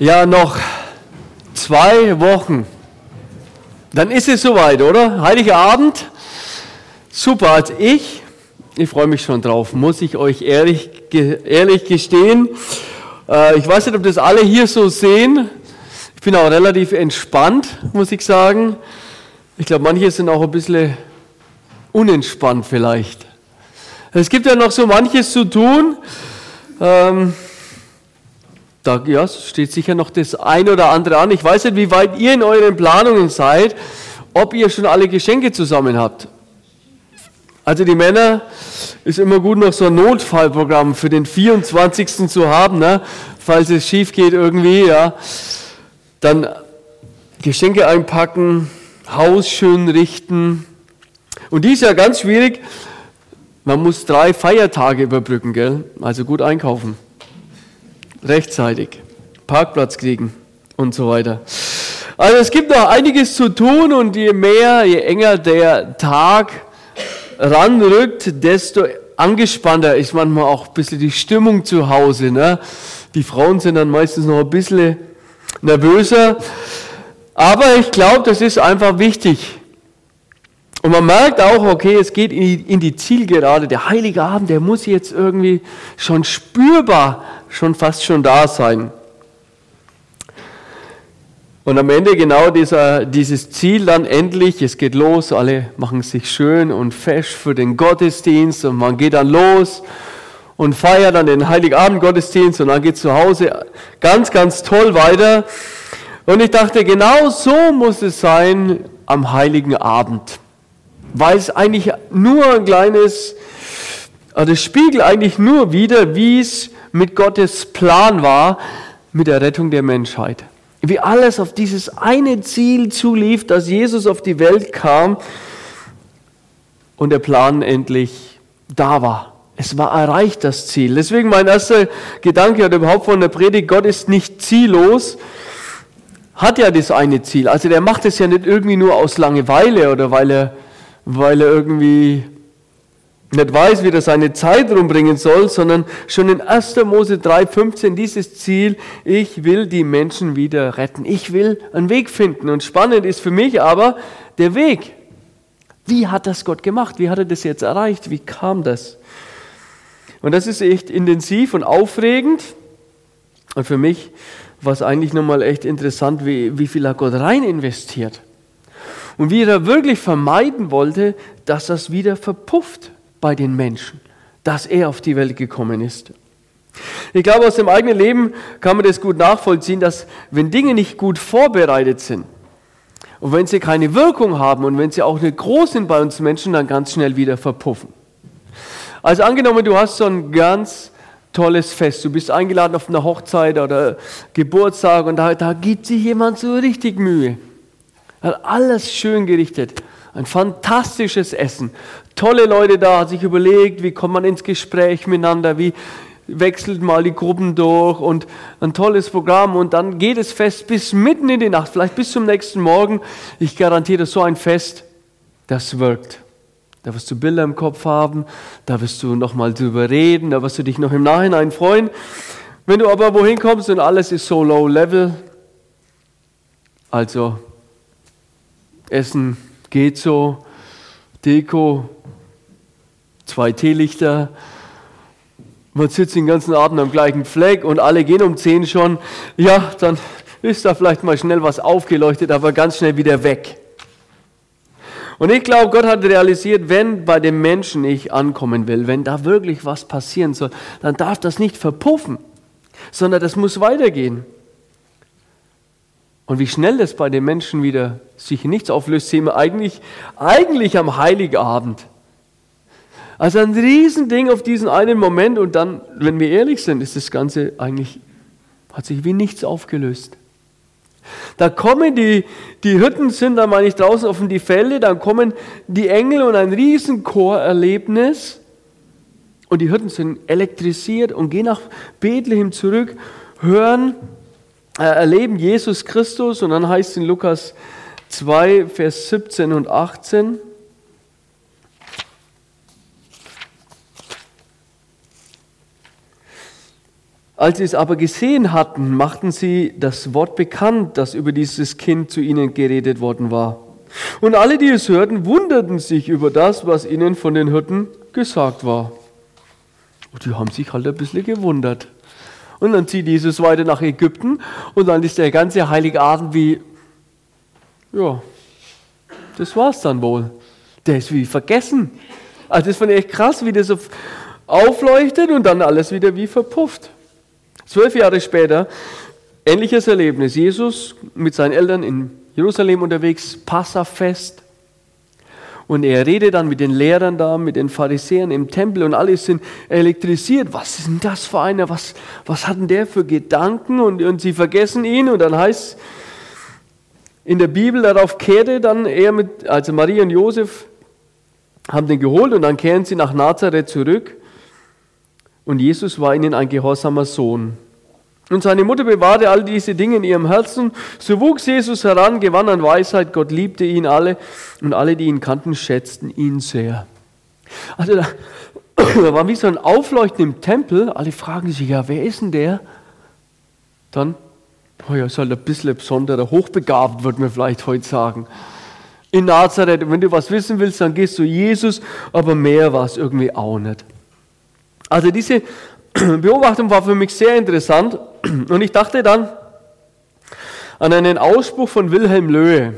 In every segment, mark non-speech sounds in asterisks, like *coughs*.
Ja, noch zwei Wochen. Dann ist es soweit, oder? Heiliger Abend. Super, als ich, ich freue mich schon drauf, muss ich euch ehrlich, ehrlich gestehen. Äh, ich weiß nicht, ob das alle hier so sehen. Ich bin auch relativ entspannt, muss ich sagen. Ich glaube, manche sind auch ein bisschen unentspannt vielleicht. Es gibt ja noch so manches zu tun. Ähm, da ja, steht sicher noch das ein oder andere an. Ich weiß nicht, wie weit ihr in euren Planungen seid, ob ihr schon alle Geschenke zusammen habt. Also die Männer ist immer gut, noch so ein Notfallprogramm für den 24. zu haben, ne? falls es schief geht irgendwie. Ja. Dann Geschenke einpacken, Haus schön richten. Und die ist ja ganz schwierig. Man muss drei Feiertage überbrücken, gell? also gut einkaufen rechtzeitig Parkplatz kriegen und so weiter. Also es gibt noch einiges zu tun und je mehr, je enger der Tag ranrückt, desto angespannter ist manchmal auch ein bisschen die Stimmung zu Hause. Ne? Die Frauen sind dann meistens noch ein bisschen nervöser. Aber ich glaube, das ist einfach wichtig. Und man merkt auch, okay, es geht in die Zielgerade. Der Heilige Abend, der muss jetzt irgendwie schon spürbar schon fast schon da sein. Und am Ende genau dieser, dieses Ziel dann endlich, es geht los, alle machen sich schön und fesch für den Gottesdienst und man geht dann los und feiert dann den Heiligabend-Gottesdienst und dann geht zu Hause ganz, ganz toll weiter. Und ich dachte, genau so muss es sein am Heiligen Abend, weil es eigentlich nur ein kleines, also das spiegelt eigentlich nur wieder, wie es mit Gottes Plan war, mit der Rettung der Menschheit. Wie alles auf dieses eine Ziel zulief, dass Jesus auf die Welt kam und der Plan endlich da war. Es war erreicht, das Ziel. Deswegen mein erster Gedanke oder überhaupt von der Predigt, Gott ist nicht ziellos, hat ja das eine Ziel. Also der macht es ja nicht irgendwie nur aus Langeweile oder weil er, weil er irgendwie nicht weiß, wie er seine Zeit rumbringen soll, sondern schon in 1. Mose 3,15 dieses Ziel, ich will die Menschen wieder retten. Ich will einen Weg finden. Und spannend ist für mich aber der Weg. Wie hat das Gott gemacht? Wie hat er das jetzt erreicht? Wie kam das? Und das ist echt intensiv und aufregend. Und für mich war es eigentlich nochmal echt interessant, wie, wie viel hat Gott rein investiert. Und wie er wirklich vermeiden wollte, dass das wieder verpufft bei den Menschen, dass er auf die Welt gekommen ist. Ich glaube, aus dem eigenen Leben kann man das gut nachvollziehen, dass wenn Dinge nicht gut vorbereitet sind und wenn sie keine Wirkung haben und wenn sie auch nicht groß sind bei uns Menschen, dann ganz schnell wieder verpuffen. Also angenommen, du hast so ein ganz tolles Fest, du bist eingeladen auf einer Hochzeit oder Geburtstag und da, da gibt sich jemand so richtig Mühe. Hat alles schön gerichtet. Ein fantastisches Essen. Tolle Leute da, hat sich überlegt, wie kommt man ins Gespräch miteinander, wie wechselt mal die Gruppen durch und ein tolles Programm und dann geht es fest bis mitten in die Nacht, vielleicht bis zum nächsten Morgen. Ich garantiere, so ein Fest, das wirkt. Da wirst du Bilder im Kopf haben, da wirst du nochmal drüber reden, da wirst du dich noch im Nachhinein freuen. Wenn du aber wohin kommst und alles ist so low level, also Essen geht so, Deko, zwei Teelichter, man sitzt den ganzen Abend am gleichen Fleck und alle gehen um 10 schon, ja, dann ist da vielleicht mal schnell was aufgeleuchtet, aber ganz schnell wieder weg. Und ich glaube, Gott hat realisiert, wenn bei dem Menschen ich ankommen will, wenn da wirklich was passieren soll, dann darf das nicht verpuffen, sondern das muss weitergehen. Und wie schnell das bei den Menschen wieder sich nichts auflöst, sehen wir eigentlich, eigentlich am Heiligabend. Also ein Riesending auf diesen einen Moment und dann, wenn wir ehrlich sind, ist das Ganze eigentlich, hat sich wie nichts aufgelöst. Da kommen die, die Hütten sind dann meine ich draußen auf die Felder, dann kommen die Engel und ein Riesenchorerlebnis und die Hütten sind elektrisiert und gehen nach Bethlehem zurück, hören erleben Jesus Christus und dann heißt es in Lukas 2, Vers 17 und 18. Als sie es aber gesehen hatten, machten sie das Wort bekannt, das über dieses Kind zu ihnen geredet worden war. Und alle, die es hörten, wunderten sich über das, was ihnen von den Hirten gesagt war. Und die haben sich halt ein bisschen gewundert. Und dann zieht Jesus weiter nach Ägypten und dann ist der ganze heilige Abend wie, ja, das war's dann wohl. Der ist wie vergessen. Also das fand ich echt krass, wie das so aufleuchtet und dann alles wieder wie verpufft. Zwölf Jahre später, ähnliches Erlebnis. Jesus mit seinen Eltern in Jerusalem unterwegs, Passafest. Und er redet dann mit den Lehrern da, mit den Pharisäern im Tempel und alle sind elektrisiert. Was ist denn das für einer? Was, was hat denn der für Gedanken? Und, und sie vergessen ihn und dann heißt in der Bibel, darauf kehrte dann er mit, also Maria und Josef haben den geholt und dann kehren sie nach Nazareth zurück. Und Jesus war ihnen ein gehorsamer Sohn. Und seine Mutter bewahrte all diese Dinge in ihrem Herzen. So wuchs Jesus heran, gewann an Weisheit, Gott liebte ihn alle und alle, die ihn kannten, schätzten ihn sehr. Also da, *coughs* da war wie so ein Aufleuchten im Tempel. Alle fragen sich, ja, wer ist denn der? Dann, oh ja, ist halt ein bisschen besonderer, hochbegabt, würde man vielleicht heute sagen. In Nazareth, wenn du was wissen willst, dann gehst du Jesus, aber mehr war es irgendwie auch nicht. Also diese *clears throat* Beobachtung war für mich sehr interessant. *clears throat* Und ich dachte dann an einen Ausspruch von Wilhelm Löhe,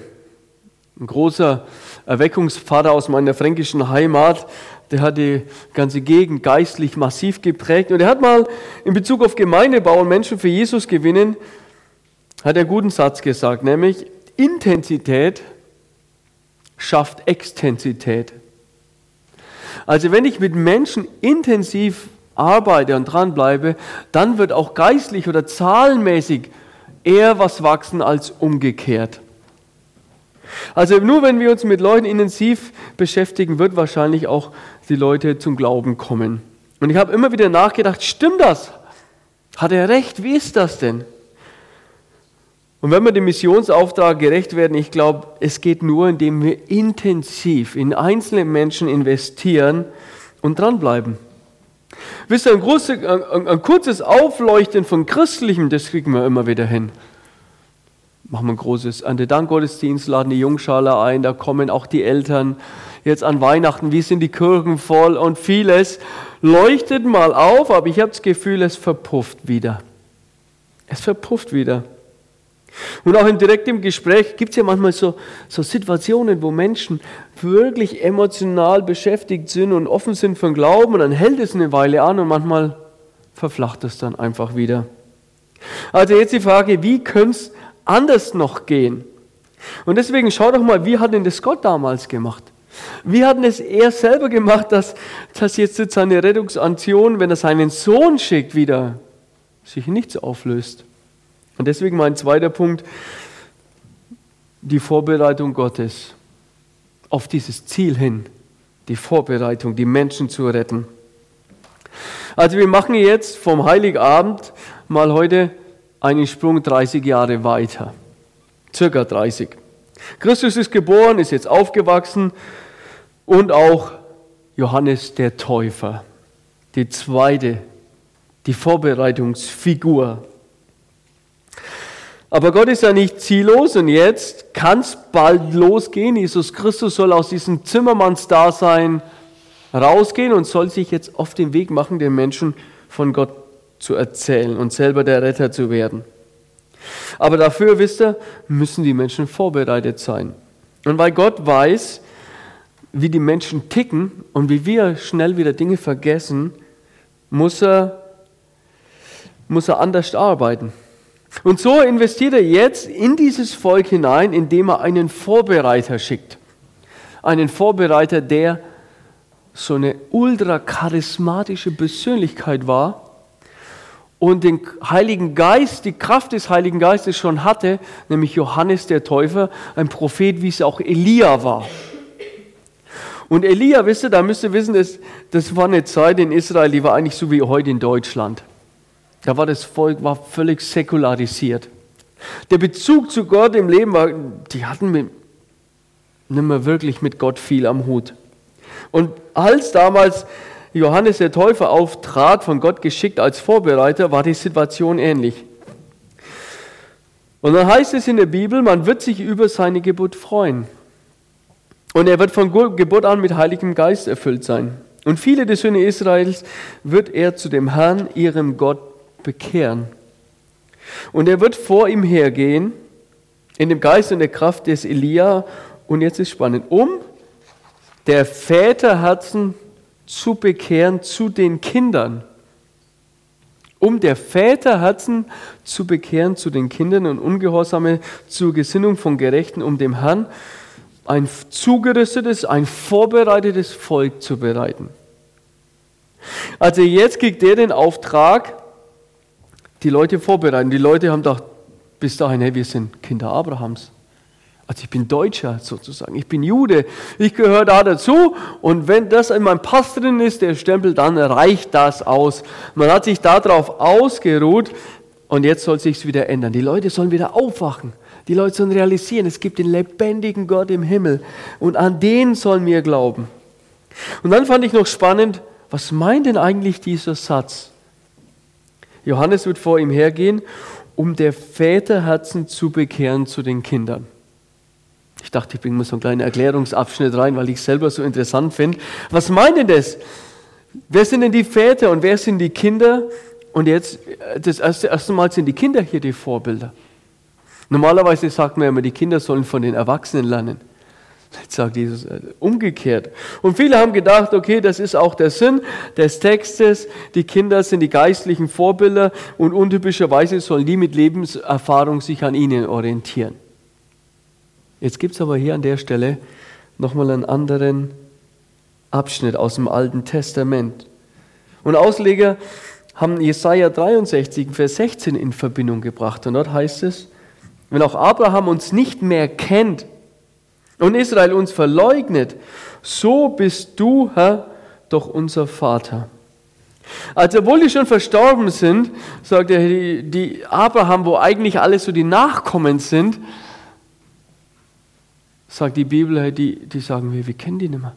ein großer Erweckungspfarrer aus meiner fränkischen Heimat, der hat die ganze Gegend geistlich massiv geprägt. Und er hat mal in Bezug auf Gemeindebau und Menschen für Jesus gewinnen, hat er einen guten Satz gesagt, nämlich Intensität schafft Extensität. Also wenn ich mit Menschen intensiv arbeite und dranbleibe, dann wird auch geistlich oder zahlenmäßig eher was wachsen als umgekehrt. Also nur wenn wir uns mit Leuten intensiv beschäftigen, wird wahrscheinlich auch die Leute zum Glauben kommen. Und ich habe immer wieder nachgedacht, stimmt das? Hat er recht? Wie ist das denn? Und wenn wir dem Missionsauftrag gerecht werden, ich glaube, es geht nur, indem wir intensiv in einzelne Menschen investieren und dranbleiben. Wisst ihr, ein, große, ein, ein, kurzes Aufleuchten von Christlichem, das kriegen wir immer wieder hin. Machen wir ein großes Erntedankgottesdienst, laden die Jungschale ein, da kommen auch die Eltern. Jetzt an Weihnachten, wie sind die Kirchen voll und vieles leuchtet mal auf, aber ich habe das Gefühl, es verpufft wieder. Es verpufft wieder. Und auch im direkten Gespräch gibt es ja manchmal so, so Situationen, wo Menschen wirklich emotional beschäftigt sind und offen sind für den Glauben und dann hält es eine Weile an und manchmal verflacht es dann einfach wieder. Also jetzt die Frage, wie könnte es anders noch gehen? Und deswegen schau doch mal, wie hat denn das Gott damals gemacht? Wie hat denn es er selber gemacht, dass, dass jetzt seine Rettungsaktion, wenn er seinen Sohn schickt, wieder sich nichts auflöst? Und deswegen mein zweiter Punkt, die Vorbereitung Gottes auf dieses Ziel hin, die Vorbereitung, die Menschen zu retten. Also wir machen jetzt vom Heiligabend mal heute einen Sprung 30 Jahre weiter, circa 30. Christus ist geboren, ist jetzt aufgewachsen und auch Johannes der Täufer, die zweite, die Vorbereitungsfigur aber Gott ist ja nicht ziellos und jetzt kann es bald losgehen. Jesus Christus soll aus diesem Zimmermannsdasein rausgehen und soll sich jetzt auf den Weg machen, den Menschen von Gott zu erzählen und selber der Retter zu werden. Aber dafür, wisst ihr, müssen die Menschen vorbereitet sein. Und weil Gott weiß, wie die Menschen ticken und wie wir schnell wieder Dinge vergessen, muss er, muss er anders arbeiten. Und so investiert er jetzt in dieses Volk hinein, indem er einen Vorbereiter schickt. Einen Vorbereiter, der so eine ultra charismatische Persönlichkeit war und den Heiligen Geist, die Kraft des Heiligen Geistes schon hatte, nämlich Johannes der Täufer, ein Prophet, wie es auch Elia war. Und Elia, wisst ihr, da müsst ihr wissen, das, das war eine Zeit in Israel, die war eigentlich so wie heute in Deutschland. Da war das Volk war völlig säkularisiert. Der Bezug zu Gott im Leben war, die hatten mit, nicht mehr wirklich mit Gott viel am Hut. Und als damals Johannes der Täufer auftrat, von Gott geschickt als Vorbereiter, war die Situation ähnlich. Und dann heißt es in der Bibel, man wird sich über seine Geburt freuen. Und er wird von Geburt an mit Heiligem Geist erfüllt sein. Und viele der Söhne Israels wird er zu dem Herrn, ihrem Gott, bekehren. Und er wird vor ihm hergehen, in dem Geist und der Kraft des Elia. Und jetzt ist spannend, um der Väterherzen zu bekehren zu den Kindern. Um der Väterherzen zu bekehren zu den Kindern und Ungehorsame zur Gesinnung von Gerechten, um dem Herrn ein zugerüstetes, ein vorbereitetes Volk zu bereiten. Also jetzt kriegt er den Auftrag, die Leute vorbereiten. Die Leute haben gedacht, bis dahin, hey, wir sind Kinder Abrahams. Also ich bin Deutscher sozusagen, ich bin Jude, ich gehöre da dazu und wenn das in meinem Pass drin ist, der Stempel, dann reicht das aus. Man hat sich darauf ausgeruht und jetzt soll sich wieder ändern. Die Leute sollen wieder aufwachen. Die Leute sollen realisieren, es gibt den lebendigen Gott im Himmel und an den sollen wir glauben. Und dann fand ich noch spannend, was meint denn eigentlich dieser Satz? Johannes wird vor ihm hergehen, um der Väterherzen zu bekehren zu den Kindern. Ich dachte, ich bringe mal so einen kleinen Erklärungsabschnitt rein, weil ich es selber so interessant finde. Was meint denn das? Wer sind denn die Väter und wer sind die Kinder? Und jetzt, das erste, erste Mal sind die Kinder hier die Vorbilder. Normalerweise sagt man immer, die Kinder sollen von den Erwachsenen lernen. Jetzt sagt Jesus äh, umgekehrt. Und viele haben gedacht, okay, das ist auch der Sinn des Textes. Die Kinder sind die geistlichen Vorbilder und untypischerweise sollen die mit Lebenserfahrung sich an ihnen orientieren. Jetzt gibt es aber hier an der Stelle nochmal einen anderen Abschnitt aus dem Alten Testament. Und Ausleger haben Jesaja 63, Vers 16 in Verbindung gebracht. Und dort heißt es, wenn auch Abraham uns nicht mehr kennt und Israel uns verleugnet, so bist du, Herr, doch unser Vater. Also, obwohl die schon verstorben sind, sagt er, die, Abraham, wo eigentlich alles so die Nachkommen sind, sagt die Bibel, die, die sagen, wir, wir kennen die nicht mehr.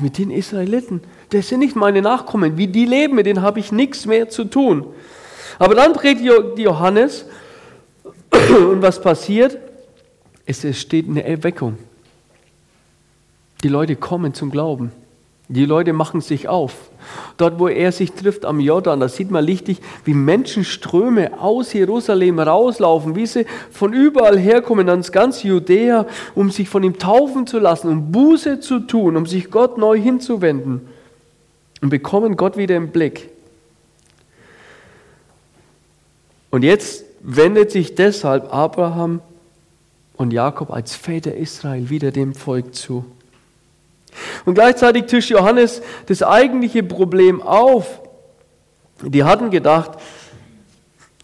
Mit den Israeliten, das sind nicht meine Nachkommen. Wie die leben, mit denen habe ich nichts mehr zu tun. Aber dann predigt Johannes *clears throat* Und was passiert? Es entsteht eine Erweckung. Die Leute kommen zum Glauben. Die Leute machen sich auf. Dort, wo er sich trifft am Jordan, da sieht man lichtig, wie Menschenströme aus Jerusalem rauslaufen, wie sie von überall herkommen, ans ganz Judäa, um sich von ihm taufen zu lassen, um Buße zu tun, um sich Gott neu hinzuwenden und bekommen Gott wieder im Blick. Und jetzt wendet sich deshalb Abraham und Jakob als Väter Israel wieder dem Volk zu. Und gleichzeitig tischt Johannes das eigentliche Problem auf. Die hatten gedacht,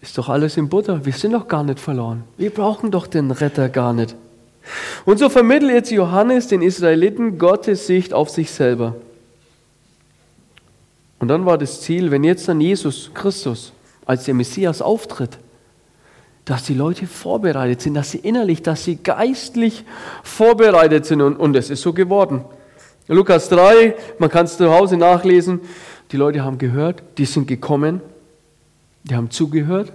ist doch alles in Butter, wir sind doch gar nicht verloren. Wir brauchen doch den Retter gar nicht. Und so vermittelt jetzt Johannes den Israeliten Gottes Sicht auf sich selber. Und dann war das Ziel, wenn jetzt dann Jesus Christus als der Messias auftritt, dass die Leute vorbereitet sind, dass sie innerlich, dass sie geistlich vorbereitet sind. Und, und es ist so geworden. Lukas 3, man kann es zu Hause nachlesen, die Leute haben gehört, die sind gekommen, die haben zugehört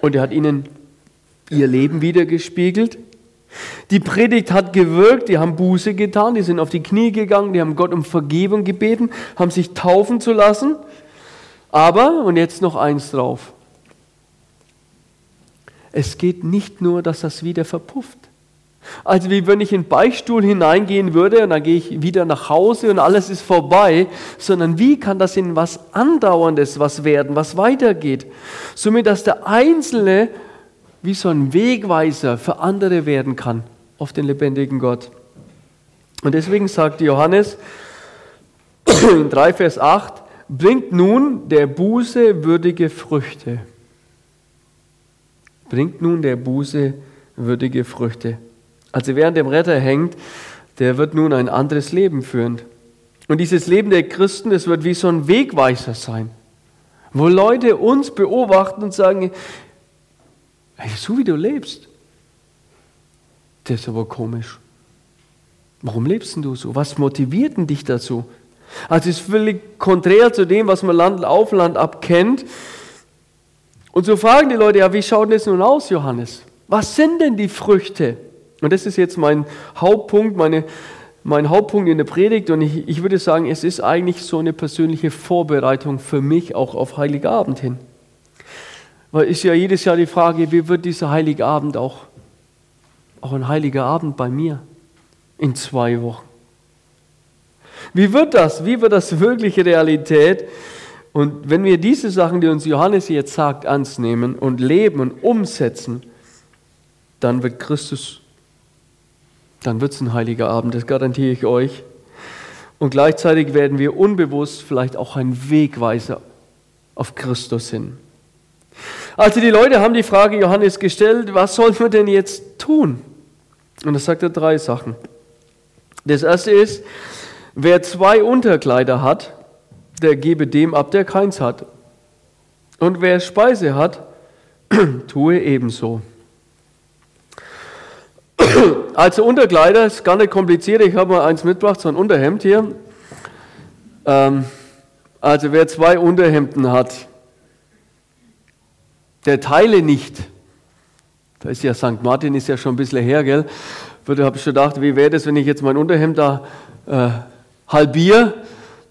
und er hat ihnen ihr Leben wiedergespiegelt. Die Predigt hat gewirkt, die haben Buße getan, die sind auf die Knie gegangen, die haben Gott um Vergebung gebeten, haben sich taufen zu lassen. Aber, und jetzt noch eins drauf, es geht nicht nur, dass das wieder verpufft. Also wie wenn ich in den Beichtstuhl hineingehen würde und dann gehe ich wieder nach Hause und alles ist vorbei, sondern wie kann das in was Andauerndes was werden, was weitergeht? Somit, dass der Einzelne wie so ein Wegweiser für andere werden kann auf den lebendigen Gott. Und deswegen sagt Johannes in 3 Vers 8, bringt nun der Buße würdige Früchte bringt nun der Buße würdige Früchte. Also wer an dem Retter hängt, der wird nun ein anderes Leben führen. Und dieses Leben der Christen, das wird wie so ein Wegweiser sein, wo Leute uns beobachten und sagen, hey, so wie du lebst, das ist aber komisch. Warum lebst du so? Was motiviert denn dich dazu? Also es ist völlig konträr zu dem, was man Land auf Land ab kennt. Und so fragen die Leute, ja, wie schaut das nun aus, Johannes? Was sind denn die Früchte? Und das ist jetzt mein Hauptpunkt, meine, mein Hauptpunkt in der Predigt. Und ich, ich würde sagen, es ist eigentlich so eine persönliche Vorbereitung für mich auch auf Heiligabend hin. Weil ist ja jedes Jahr die Frage, wie wird dieser Heiligabend auch, auch ein heiliger Abend bei mir in zwei Wochen? Wie wird das? Wie wird das wirkliche Realität? Und wenn wir diese Sachen, die uns Johannes jetzt sagt, ernst nehmen und leben und umsetzen, dann wird Christus, dann wird es ein heiliger Abend, das garantiere ich euch. Und gleichzeitig werden wir unbewusst vielleicht auch ein Wegweiser auf Christus hin. Also die Leute haben die Frage Johannes gestellt, was sollen wir denn jetzt tun? Und da sagt er drei Sachen. Das erste ist, wer zwei Unterkleider hat, der gebe dem ab, der keins hat. Und wer Speise hat, *clears throat* tue ebenso. *coughs* Also Unterkleider ist gar nicht kompliziert. Ich habe mal eins mitgebracht, so ein Unterhemd hier. Ähm, also wer zwei Unterhemden hat, der teile nicht. Da ist ja St. Martin ist ja schon ein bisschen her, gell? Da habe ich schon gedacht, wie wäre das, wenn ich jetzt mein Unterhemd da äh, halbiere?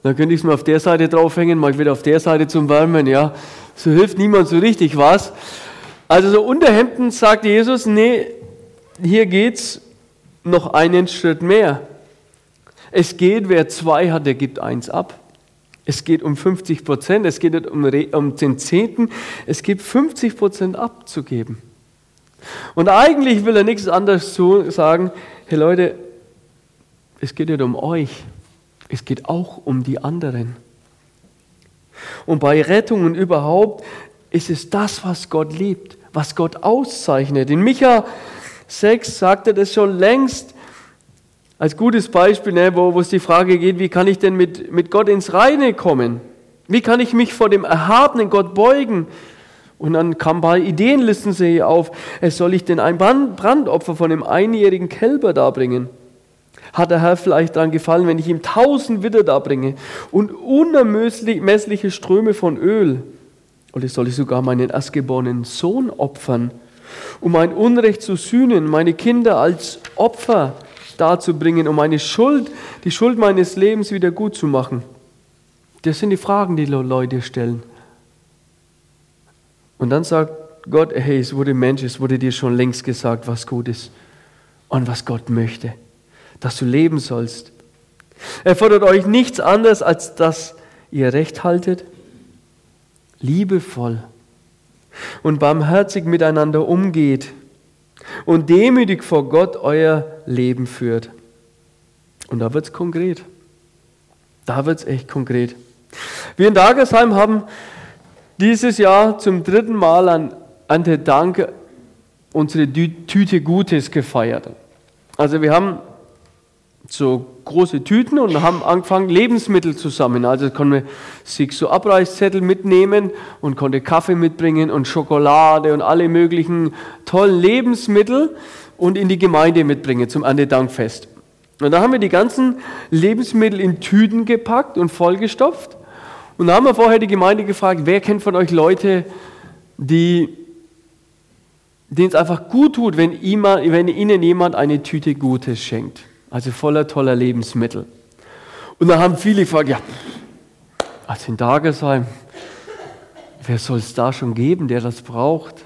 Dann könnte ich es mal auf der Seite draufhängen, mal wieder auf der Seite zum Wärmen, ja. So hilft niemand so richtig was. Also so Unterhemden sagt Jesus, nee, hier geht's noch einen Schritt mehr. Es geht, wer zwei hat, der gibt eins ab. Es geht um 50 Prozent, es geht um, um den Zehnten, es geht 50 Prozent abzugeben. Und eigentlich will er nichts anderes zu sagen, hey Leute, es geht nicht um euch, es geht auch um die anderen. Und bei Rettung und überhaupt ist es das, was Gott liebt, was Gott auszeichnet. In Micha 6 sagt er das schon längst als gutes Beispiel, ne, wo, wo es die Frage geht, wie kann ich denn mit, mit Gott ins Reine kommen? Wie kann ich mich vor dem erhabenen Gott beugen? Und dann kam bei Ideenlisten sehe auf, es soll ich denn ein Brandopfer von einem einjährigen Kälber darbringen? Hat der Herr vielleicht daran gefallen, wenn ich ihm tausend Witter darbringe und unermessliche Ströme von Öl? Oder soll ich sogar meinen erstgeborenen Sohn opfern, um mein Unrecht zu sühnen, meine Kinder als Opfer darzubringen, um meine Schuld, die Schuld meines Lebens wieder gut zu machen? Das sind die Fragen, die Leute stellen. Und dann sagt Gott, hey, es wurde Mensch, es wurde dir schon längst gesagt, was gut ist und was Gott möchte dass du leben sollst. Er fordert euch nichts anderes, als dass ihr Recht haltet, liebevoll und barmherzig miteinander umgeht und demütig vor Gott euer Leben führt. Und da wird es konkret. Da wird es echt konkret. Wir in Dagersheim haben dieses Jahr zum dritten Mal an, an der Dank unsere Tüte Gutes gefeiert. Also wir haben so große Tüten und haben angefangen, Lebensmittel zu sammeln. Also konnte man sich so Abreißzettel mitnehmen und konnte Kaffee mitbringen und Schokolade und alle möglichen tollen Lebensmittel und in die Gemeinde mitbringen zum Erntedankfest. Und da haben wir die ganzen Lebensmittel in Tüten gepackt und vollgestopft. Und da haben wir vorher die Gemeinde gefragt, wer kennt von euch Leute, die denen es einfach gut tut, wenn, wenn ihnen jemand eine Tüte Gutes schenkt also voller toller Lebensmittel. Und dann haben viele gefragt, ja, also in Dagesheim, wer soll es da schon geben, der das braucht?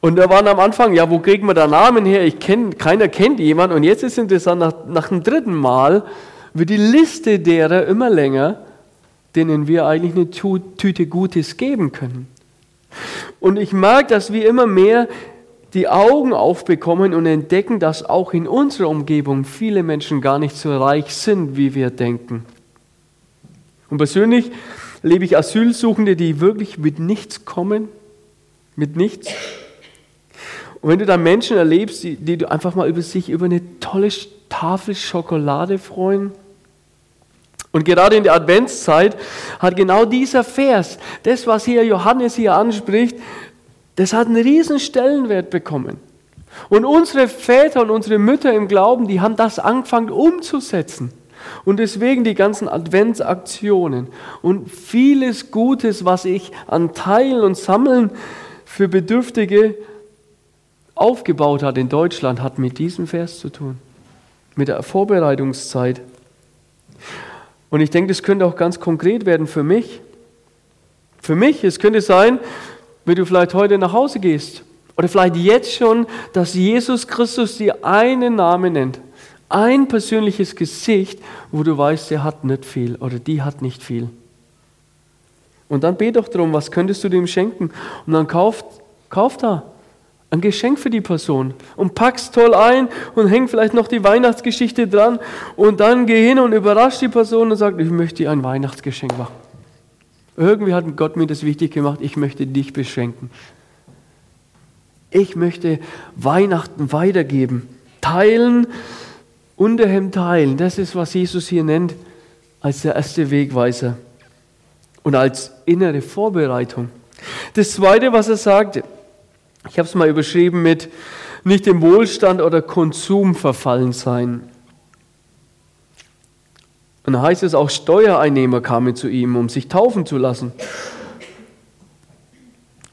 Und da waren am Anfang, ja, wo kriegen wir da Namen her? Ich kenn, keiner kennt jemanden. Und jetzt ist es interessant, nach, nach dem dritten Mal wird die Liste derer immer länger, denen wir eigentlich eine Tüte Gutes geben können. Und ich merke, dass wir immer mehr die Augen aufbekommen und entdecken, dass auch in unserer Umgebung viele Menschen gar nicht so reich sind, wie wir denken. Und persönlich lebe ich Asylsuchende, die wirklich mit nichts kommen, mit nichts. Und wenn du da Menschen erlebst, die, die du einfach mal über sich über eine tolle Tafel Schokolade freuen, und gerade in der Adventszeit hat genau dieser Vers, das, was hier Johannes hier anspricht, das hat einen riesen Stellenwert bekommen. Und unsere Väter und unsere Mütter im Glauben, die haben das angefangen umzusetzen. Und deswegen die ganzen Adventsaktionen und vieles Gutes, was ich an Teilen und Sammeln für Bedürftige aufgebaut hat in Deutschland, hat mit diesem Vers zu tun, mit der Vorbereitungszeit. Und ich denke, das könnte auch ganz konkret werden für mich. Für mich, es könnte sein, wenn du vielleicht heute nach Hause gehst oder vielleicht jetzt schon, dass Jesus Christus dir einen Namen nennt, ein persönliches Gesicht, wo du weißt, der hat nicht viel oder die hat nicht viel. Und dann bete doch darum, was könntest du dem schenken? Und dann kauft, kauft da ein Geschenk für die Person und pack's toll ein und häng vielleicht noch die Weihnachtsgeschichte dran und dann geh hin und überrasch die Person und sag, ich möchte dir ein Weihnachtsgeschenk machen. Irgendwie hat Gott mir das wichtig gemacht, ich möchte dich beschenken. Ich möchte Weihnachten weitergeben, teilen, Unterhemd teilen. Das ist, was Jesus hier nennt als der erste Wegweiser und als innere Vorbereitung. Das Zweite, was er sagt, ich habe es mal überschrieben mit nicht dem Wohlstand oder Konsum verfallen sein. Und da heißt es auch, Steuereinnehmer kamen zu ihm, um sich taufen zu lassen.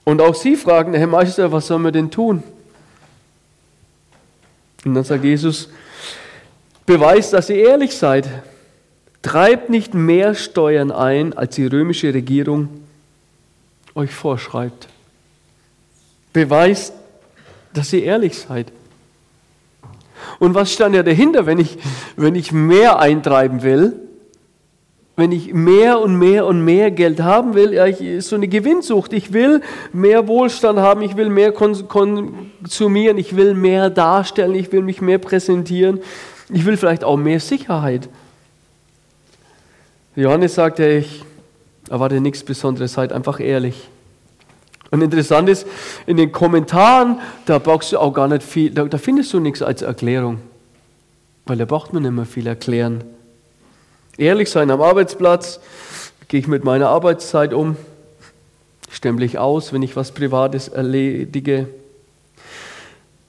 Und auch sie fragen, Herr Meister, was sollen wir denn tun? Und dann sagt Jesus, beweist, dass ihr ehrlich seid. Treibt nicht mehr Steuern ein, als die römische Regierung euch vorschreibt. Beweist, dass ihr ehrlich seid. Und was stand ja dahinter, wenn ich, wenn ich mehr eintreiben will? Wenn ich mehr und mehr und mehr Geld haben will, ja, ich, ist so eine Gewinnsucht. Ich will mehr Wohlstand haben, ich will mehr konsumieren, ich will mehr darstellen, ich will mich mehr präsentieren, ich will vielleicht auch mehr Sicherheit. Johannes sagte, ich erwarte nichts Besonderes, seid einfach ehrlich. Und interessant ist, in den Kommentaren, da brauchst du auch gar nicht viel, da, da findest du nichts als Erklärung. Weil da braucht man nicht mehr viel erklären. Ehrlich sein am Arbeitsplatz, gehe ich mit meiner Arbeitszeit um, stempel ich aus, wenn ich was Privates erledige.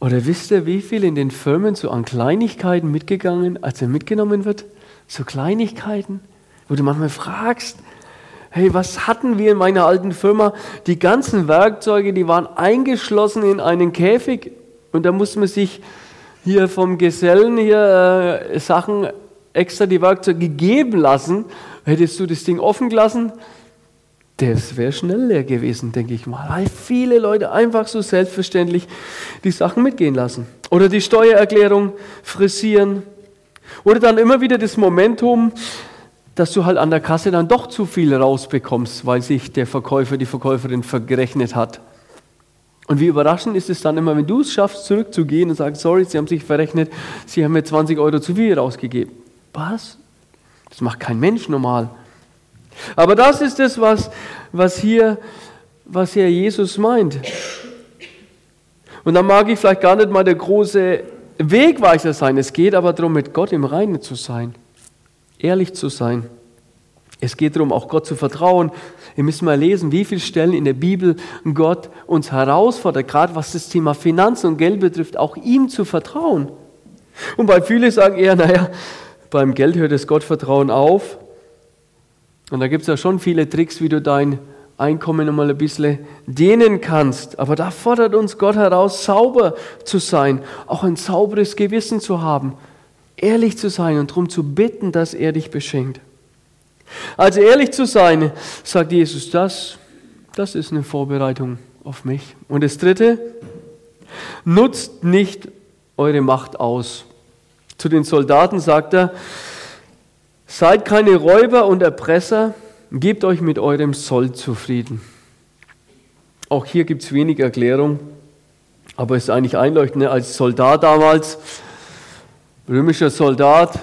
Oder wisst ihr, wie viel in den Firmen so an Kleinigkeiten mitgegangen, als er mitgenommen wird? So Kleinigkeiten, wo du manchmal fragst, hey, was hatten wir in meiner alten Firma? Die ganzen Werkzeuge, die waren eingeschlossen in einen Käfig und da musste man sich hier vom Gesellen hier äh, Sachen extra die Werkzeuge geben lassen. Hättest du das Ding offen gelassen, das wäre schnell leer gewesen, denke ich mal. Weil viele Leute einfach so selbstverständlich die Sachen mitgehen lassen. Oder die Steuererklärung frisieren. Oder dann immer wieder das Momentum, dass du halt an der Kasse dann doch zu viel rausbekommst, weil sich der Verkäufer, die Verkäuferin verrechnet hat. Und wie überraschend ist es dann immer, wenn du es schaffst, zurückzugehen und sagst, sorry, Sie haben sich verrechnet, Sie haben mir 20 Euro zu viel rausgegeben. Was? Das macht kein Mensch normal. Aber das ist es, was, was, hier, was hier Jesus meint. Und dann mag ich vielleicht gar nicht mal der große Wegweiser sein. Es geht aber darum, mit Gott im Reinen zu sein ehrlich zu sein. Es geht darum, auch Gott zu vertrauen. Wir müssen mal lesen, wie viele Stellen in der Bibel Gott uns herausfordert, gerade was das Thema Finanzen und Geld betrifft, auch ihm zu vertrauen. Und weil viele sagen eher, naja, beim Geld hört das Gottvertrauen auf. Und da gibt es ja schon viele Tricks, wie du dein Einkommen nochmal ein bisschen dehnen kannst. Aber da fordert uns Gott heraus, sauber zu sein, auch ein sauberes Gewissen zu haben ehrlich zu sein und darum zu bitten, dass er dich beschenkt. Also ehrlich zu sein, sagt Jesus, das, das ist eine Vorbereitung auf mich. Und das Dritte, nutzt nicht eure Macht aus. Zu den Soldaten sagt er, seid keine Räuber und Erpresser, gebt euch mit eurem Soll zufrieden. Auch hier gibt es wenig Erklärung, aber es ist eigentlich einleuchtend. Ne? Als Soldat damals römischer Soldat,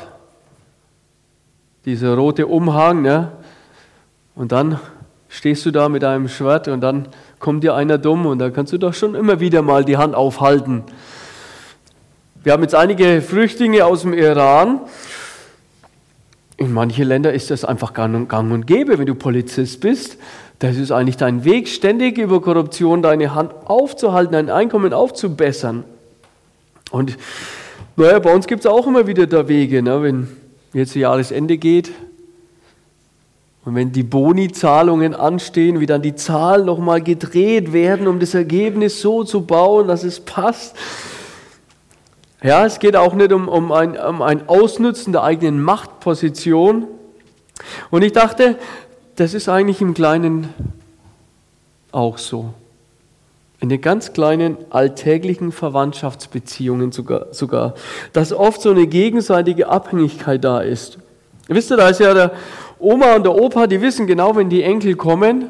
dieser rote Umhang, ne? und dann stehst du da mit einem Schwert und dann kommt dir einer dumm und da kannst du doch schon immer wieder mal die Hand aufhalten. Wir haben jetzt einige Flüchtlinge aus dem Iran. In manchen Ländern ist das einfach gang und gäbe, wenn du Polizist bist. Das ist eigentlich dein Weg, ständig über Korruption deine Hand aufzuhalten, dein Einkommen aufzubessern. Und naja, bei uns gibt es auch immer wieder da Wege, ne? wenn jetzt Jahresende geht und wenn die Boni-Zahlungen anstehen, wie dann die Zahlen nochmal gedreht werden, um das Ergebnis so zu bauen, dass es passt. Ja, es geht auch nicht um, um, ein, um ein Ausnutzen der eigenen Machtposition. Und ich dachte, das ist eigentlich im Kleinen auch so. In den ganz kleinen alltäglichen Verwandtschaftsbeziehungen sogar, sogar, dass oft so eine gegenseitige Abhängigkeit da ist. Wisst ihr, da ist ja der Oma und der Opa, die wissen genau, wenn die Enkel kommen,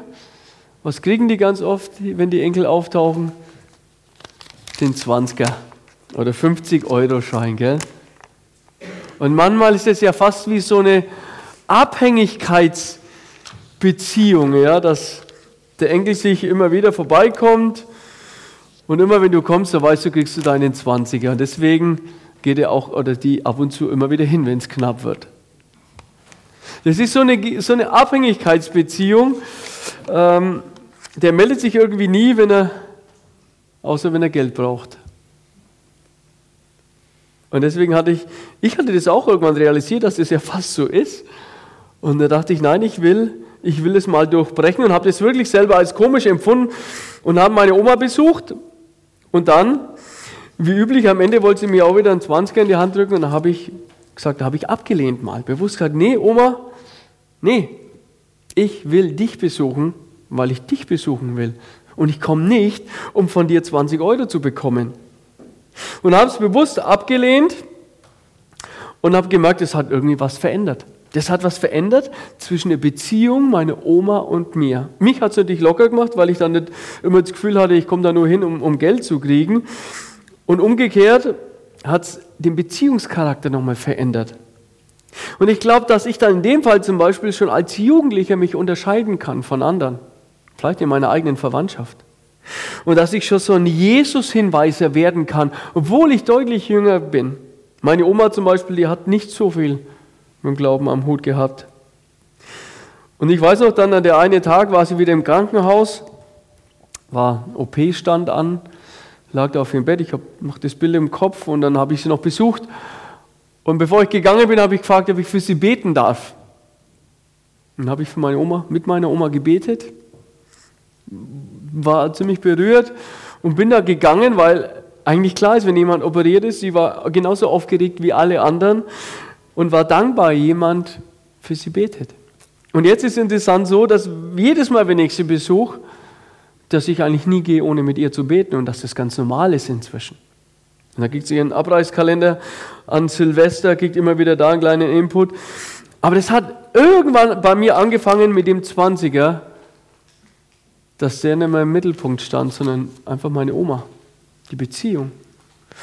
was kriegen die ganz oft, wenn die Enkel auftauchen? Den 20er oder 50-Euro-Schein, gell? Und manchmal ist es ja fast wie so eine Abhängigkeitsbeziehung, ja, dass der Enkel sich immer wieder vorbeikommt und immer wenn du kommst, da weißt du, kriegst du deinen 20er. Und deswegen geht er auch oder die ab und zu immer wieder hin, wenn es knapp wird. Das ist so eine, so eine Abhängigkeitsbeziehung. Ähm, der meldet sich irgendwie nie, wenn er, außer wenn er Geld braucht. Und deswegen hatte ich, ich hatte das auch irgendwann realisiert, dass das ja fast so ist. Und da dachte ich, nein, ich will, ich will es mal durchbrechen und habe das wirklich selber als komisch empfunden und habe meine Oma besucht. Und dann, wie üblich, am Ende wollte sie mir auch wieder einen 20er in die Hand drücken und dann habe ich gesagt, da habe ich abgelehnt mal, bewusst gesagt, nee, Oma, nee, ich will dich besuchen, weil ich dich besuchen will. Und ich komme nicht, um von dir 20 Euro zu bekommen. Und habe es bewusst abgelehnt und habe gemerkt, es hat irgendwie was verändert. Das hat was verändert zwischen der Beziehung meiner Oma und mir. Mich hat es natürlich locker gemacht, weil ich dann nicht immer das Gefühl hatte, ich komme da nur hin, um, um Geld zu kriegen. Und umgekehrt hat es den Beziehungscharakter nochmal verändert. Und ich glaube, dass ich dann in dem Fall zum Beispiel schon als Jugendlicher mich unterscheiden kann von anderen. Vielleicht in meiner eigenen Verwandtschaft. Und dass ich schon so ein Jesus-Hinweiser werden kann, obwohl ich deutlich jünger bin. Meine Oma zum Beispiel, die hat nicht so viel mit dem Glauben am Hut gehabt. Und ich weiß noch dann, an der eine Tag war sie wieder im Krankenhaus, war OP stand an, lag da auf ihrem Bett, ich habe noch das Bild im Kopf und dann habe ich sie noch besucht. Und bevor ich gegangen bin, habe ich gefragt, ob ich für sie beten darf. Und dann habe ich für meine Oma, mit meiner Oma gebetet, war ziemlich berührt und bin da gegangen, weil eigentlich klar ist, wenn jemand operiert ist, sie war genauso aufgeregt wie alle anderen und war dankbar, jemand für sie betet. Und jetzt ist es interessant so, dass jedes Mal, wenn ich sie besuche, dass ich eigentlich nie gehe, ohne mit ihr zu beten und dass das ganz normal ist inzwischen. Und da kriegt sie ihren Abreißkalender an Silvester, kriegt immer wieder da einen kleinen Input. Aber das hat irgendwann bei mir angefangen mit dem 20er, dass der nicht mehr im Mittelpunkt stand, sondern einfach meine Oma, die Beziehung.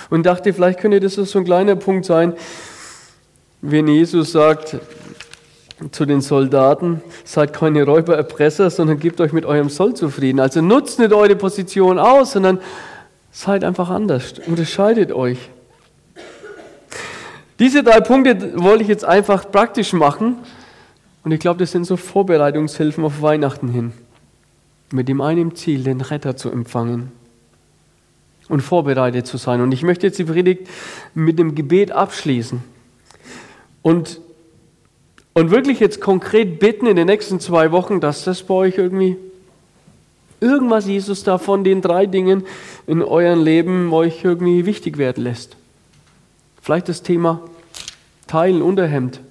Und dachte, vielleicht könnte das so ein kleiner Punkt sein, wenn Jesus sagt zu den Soldaten, seid keine Räuber, Erpresser, sondern gebt euch mit eurem Soll zufrieden. Also nutzt nicht eure Position aus, sondern seid einfach anders, unterscheidet euch. Diese drei Punkte wollte ich jetzt einfach praktisch machen und ich glaube, das sind so Vorbereitungshilfen auf Weihnachten hin. Mit dem einen Ziel, den Retter zu empfangen und vorbereitet zu sein. Und ich möchte jetzt die Predigt mit dem Gebet abschließen. Und, und wirklich jetzt konkret bitten in den nächsten zwei Wochen, dass das bei euch irgendwie irgendwas Jesus da von den drei Dingen in eurem Leben euch irgendwie wichtig werden lässt. Vielleicht das Thema Teilen, Unterhemd.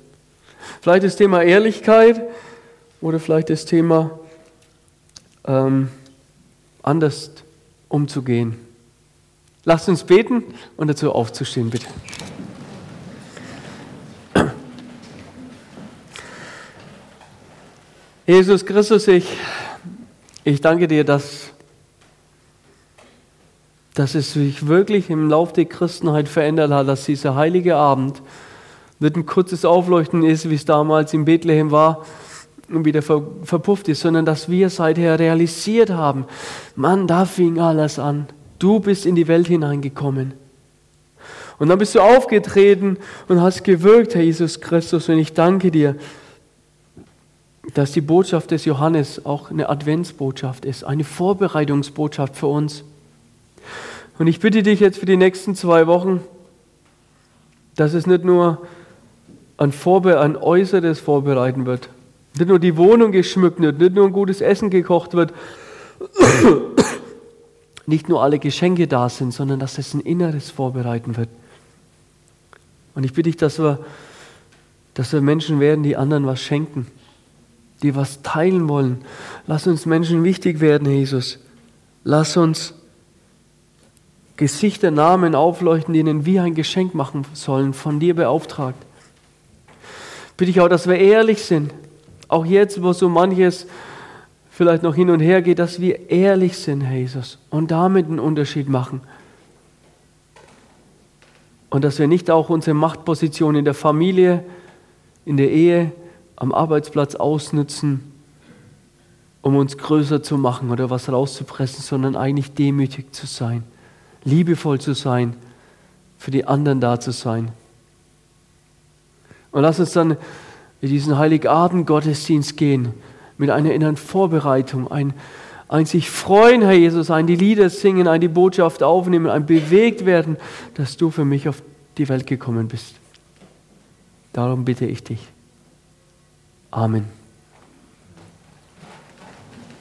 Vielleicht das Thema Ehrlichkeit oder vielleicht das Thema ähm, anders umzugehen. Lasst uns beten und dazu aufzustehen, bitte. Jesus Christus, ich, ich danke dir, dass, dass es sich wirklich im Lauf der Christenheit verändert hat, dass dieser heilige Abend nicht ein kurzes Aufleuchten ist, wie es damals in Bethlehem war und wieder verpufft ist, sondern dass wir seither realisiert haben, Mann, da fing alles an. Du bist in die Welt hineingekommen. Und dann bist du aufgetreten und hast gewirkt, Herr Jesus Christus. Und ich danke dir, dass die Botschaft des Johannes auch eine Adventsbotschaft ist, eine Vorbereitungsbotschaft für uns. Und ich bitte dich jetzt für die nächsten zwei Wochen, dass es nicht nur ein, Vorbe ein Äußeres vorbereiten wird. Nicht nur die Wohnung geschmückt wird, nicht nur ein gutes Essen gekocht wird, *coughs* nicht nur alle Geschenke da sind, sondern dass es ein Inneres vorbereiten wird. Und ich bitte dich, dass wir, dass wir Menschen werden, die anderen was schenken, die was teilen wollen. Lass uns Menschen wichtig werden, Jesus. Lass uns Gesichter, Namen aufleuchten, denen wir ein Geschenk machen sollen, von dir beauftragt. Bitte ich auch, dass wir ehrlich sind, auch jetzt, wo so manches vielleicht noch hin und her geht, dass wir ehrlich sind, Herr Jesus, und damit einen Unterschied machen. Und dass wir nicht auch unsere Machtposition in der Familie, in der Ehe, am Arbeitsplatz ausnutzen, um uns größer zu machen oder was rauszupressen, sondern eigentlich demütig zu sein, liebevoll zu sein, für die anderen da zu sein. Und lass uns dann in diesen Heiligabend-Gottesdienst gehen mit einer inneren Vorbereitung, ein, ein sich freuen, Herr Jesus, ein die Lieder singen, ein die Botschaft aufnehmen, ein bewegt werden, dass du für mich auf die Welt gekommen bist. Darum bitte ich dich. Amen.